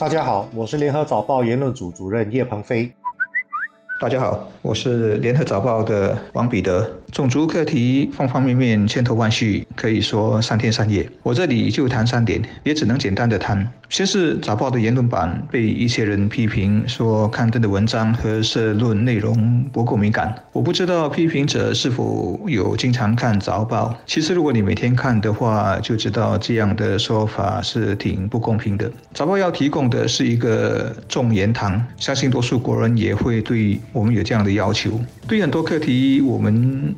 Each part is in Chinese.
大家好，我是联合早报言论组主任叶鹏飞。大家好，我是联合早报的王彼得。种族课题方方面面千头万绪，可以说三天三夜。我这里就谈三点，也只能简单的谈。先是早报的言论版被一些人批评说刊登的文章和社论内容不够敏感。我不知道批评者是否有经常看早报。其实如果你每天看的话，就知道这样的说法是挺不公平的。早报要提供的是一个众言堂，相信多数国人也会对我们有这样的要求。对很多课题，我们。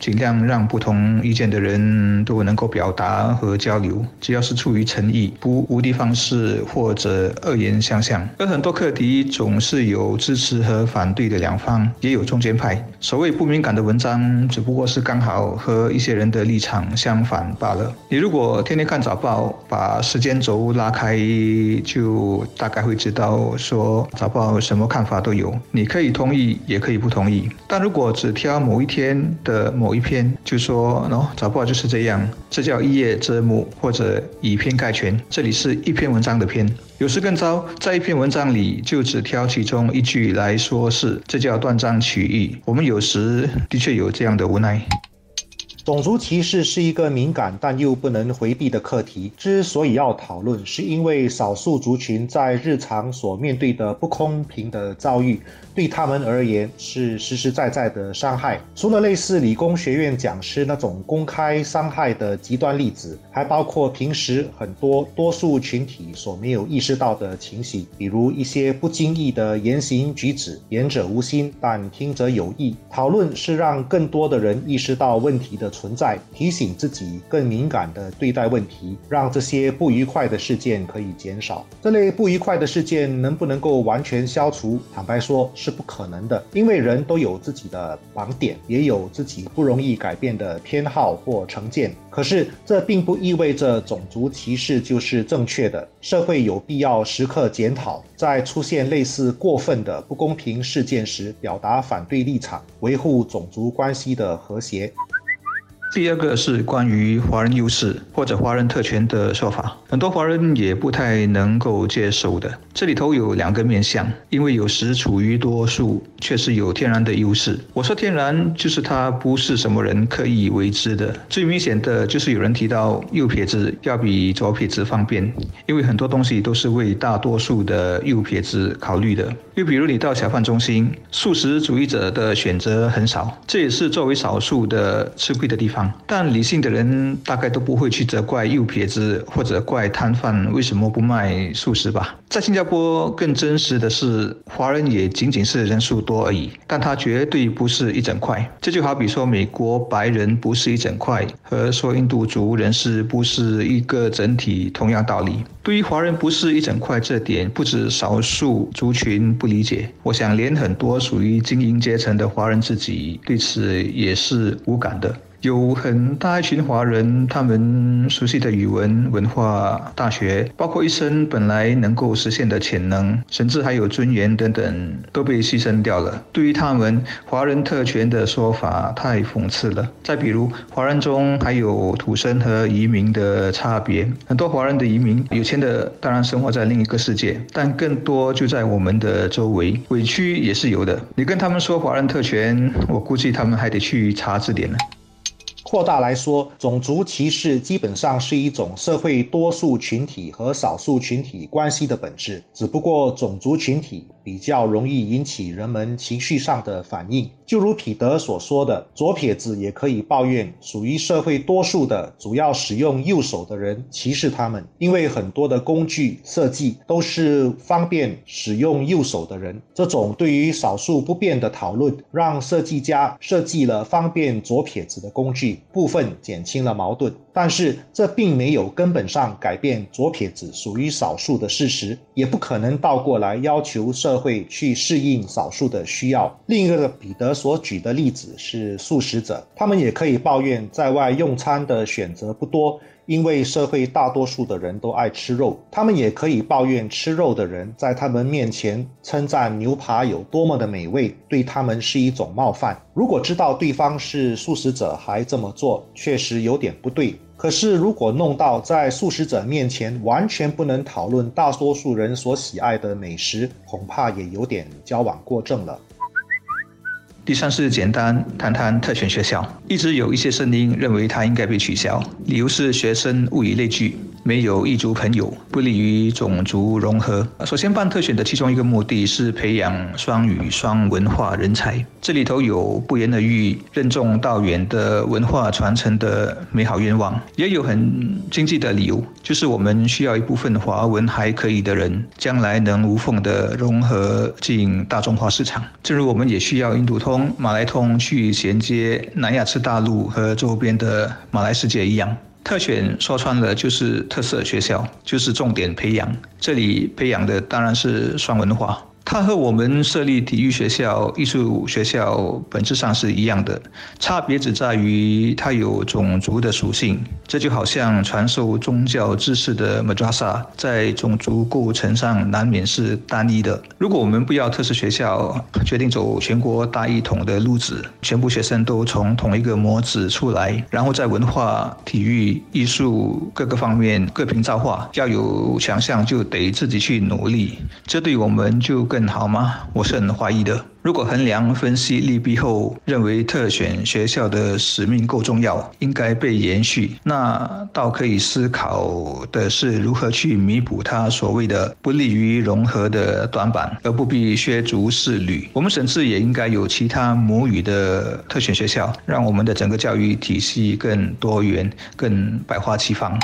尽量让不同意见的人都能够表达和交流，只要是出于诚意，不无的放矢或者恶言相向。而很多课题总是有支持和反对的两方，也有中间派。所谓不敏感的文章，只不过是刚好和一些人的立场相反罢了。你如果天天看早报，把时间轴拉开，就大概会知道说早报什么看法都有。你可以同意，也可以不同意。但如果只挑某一天的某，某一篇就说喏，早报就是这样，这叫一叶遮目或者以偏概全。这里是一篇文章的篇，有时更糟，在一篇文章里就只挑其中一句来说事，这叫断章取义。我们有时的确有这样的无奈。种族歧视是一个敏感但又不能回避的课题。之所以要讨论，是因为少数族群在日常所面对的不公平的遭遇。对他们而言是实实在在的伤害。除了类似理工学院讲师那种公开伤害的极端例子，还包括平时很多多数群体所没有意识到的情形，比如一些不经意的言行举止，言者无心，但听者有意。讨论是让更多的人意识到问题的存在，提醒自己更敏感地对待问题，让这些不愉快的事件可以减少。这类不愉快的事件能不能够完全消除？坦白说，是。是不可能的，因为人都有自己的盲点，也有自己不容易改变的偏好或成见。可是，这并不意味着种族歧视就是正确的。社会有必要时刻检讨，在出现类似过分的不公平事件时，表达反对立场，维护种族关系的和谐。第二个是关于华人优势或者华人特权的说法，很多华人也不太能够接受的。这里头有两个面向，因为有时处于多数，确实有天然的优势。我说天然，就是它不是什么人刻意为之的。最明显的就是有人提到右撇子要比左撇子方便，因为很多东西都是为大多数的右撇子考虑的。又比如你到小贩中心，素食主义者的选择很少，这也是作为少数的吃亏的地方。但理性的人大概都不会去责怪右撇子或者怪摊贩为什么不卖素食吧？在新加坡，更真实的是，华人也仅仅是人数多而已，但他绝对不是一整块。这就好比说，美国白人不是一整块，和说印度族人士不是一个整体，同样道理。对于华人不是一整块这点，不止少数族群不理解，我想连很多属于精英阶层的华人自己对此也是无感的。有很大一群华人，他们熟悉的语文、文化、大学，包括一生本来能够实现的潜能，甚至还有尊严等等，都被牺牲掉了。对于他们，华人特权的说法太讽刺了。再比如，华人中还有土生和移民的差别，很多华人的移民，有钱的当然生活在另一个世界，但更多就在我们的周围，委屈也是有的。你跟他们说华人特权，我估计他们还得去查字典呢。扩大来说，种族歧视基本上是一种社会多数群体和少数群体关系的本质，只不过种族群体比较容易引起人们情绪上的反应。就如彼得所说的，左撇子也可以抱怨属于社会多数的主要使用右手的人歧视他们，因为很多的工具设计都是方便使用右手的人。这种对于少数不便的讨论，让设计家设计了方便左撇子的工具，部分减轻了矛盾。但是这并没有根本上改变左撇子属于少数的事实，也不可能倒过来要求社会去适应少数的需要。另一个彼得所举的例子是素食者，他们也可以抱怨在外用餐的选择不多。因为社会大多数的人都爱吃肉，他们也可以抱怨吃肉的人在他们面前称赞牛扒有多么的美味，对他们是一种冒犯。如果知道对方是素食者还这么做，确实有点不对。可是，如果弄到在素食者面前完全不能讨论大多数人所喜爱的美食，恐怕也有点矫枉过正了。以上是简单谈谈特权学校，一直有一些声音认为它应该被取消，理由是学生物以类聚。没有异族朋友，不利于种族融合。首先办特选的其中一个目的是培养双语双文化人才，这里头有不言而喻、任重道远的文化传承的美好愿望，也有很经济的理由，就是我们需要一部分华文还可以的人，将来能无缝的融合进大众化市场。正如我们也需要印度通、马来通去衔接南亚次大陆和周边的马来世界一样。特选说穿了就是特色学校，就是重点培养。这里培养的当然是双文化。它和我们设立体育学校、艺术学校本质上是一样的，差别只在于它有种族的属性。这就好像传授宗教知识的 madrasa，在种族构成上难免是单一的。如果我们不要特色学校，决定走全国大一统的路子，全部学生都从同一个模子出来，然后在文化、体育、艺术各个方面各凭造化，要有强项就得自己去努力。这对我们就更更。好吗？我是很怀疑的。如果衡量分析利弊后，认为特选学校的使命够重要，应该被延续，那倒可以思考的是如何去弥补它所谓的不利于融合的短板，而不必削足适履。我们甚至也应该有其他母语的特选学校，让我们的整个教育体系更多元、更百花齐放。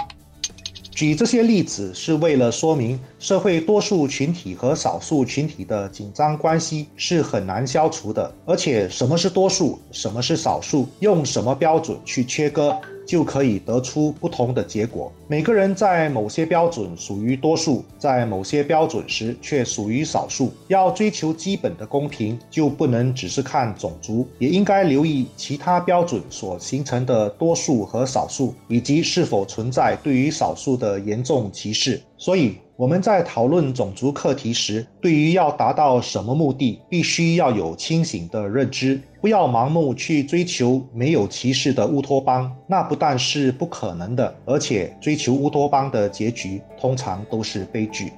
举这些例子是为了说明，社会多数群体和少数群体的紧张关系是很难消除的，而且什么是多数，什么是少数，用什么标准去切割。就可以得出不同的结果。每个人在某些标准属于多数，在某些标准时却属于少数。要追求基本的公平，就不能只是看种族，也应该留意其他标准所形成的多数和少数，以及是否存在对于少数的严重歧视。所以。我们在讨论种族课题时，对于要达到什么目的，必须要有清醒的认知，不要盲目去追求没有歧视的乌托邦，那不但是不可能的，而且追求乌托邦的结局通常都是悲剧。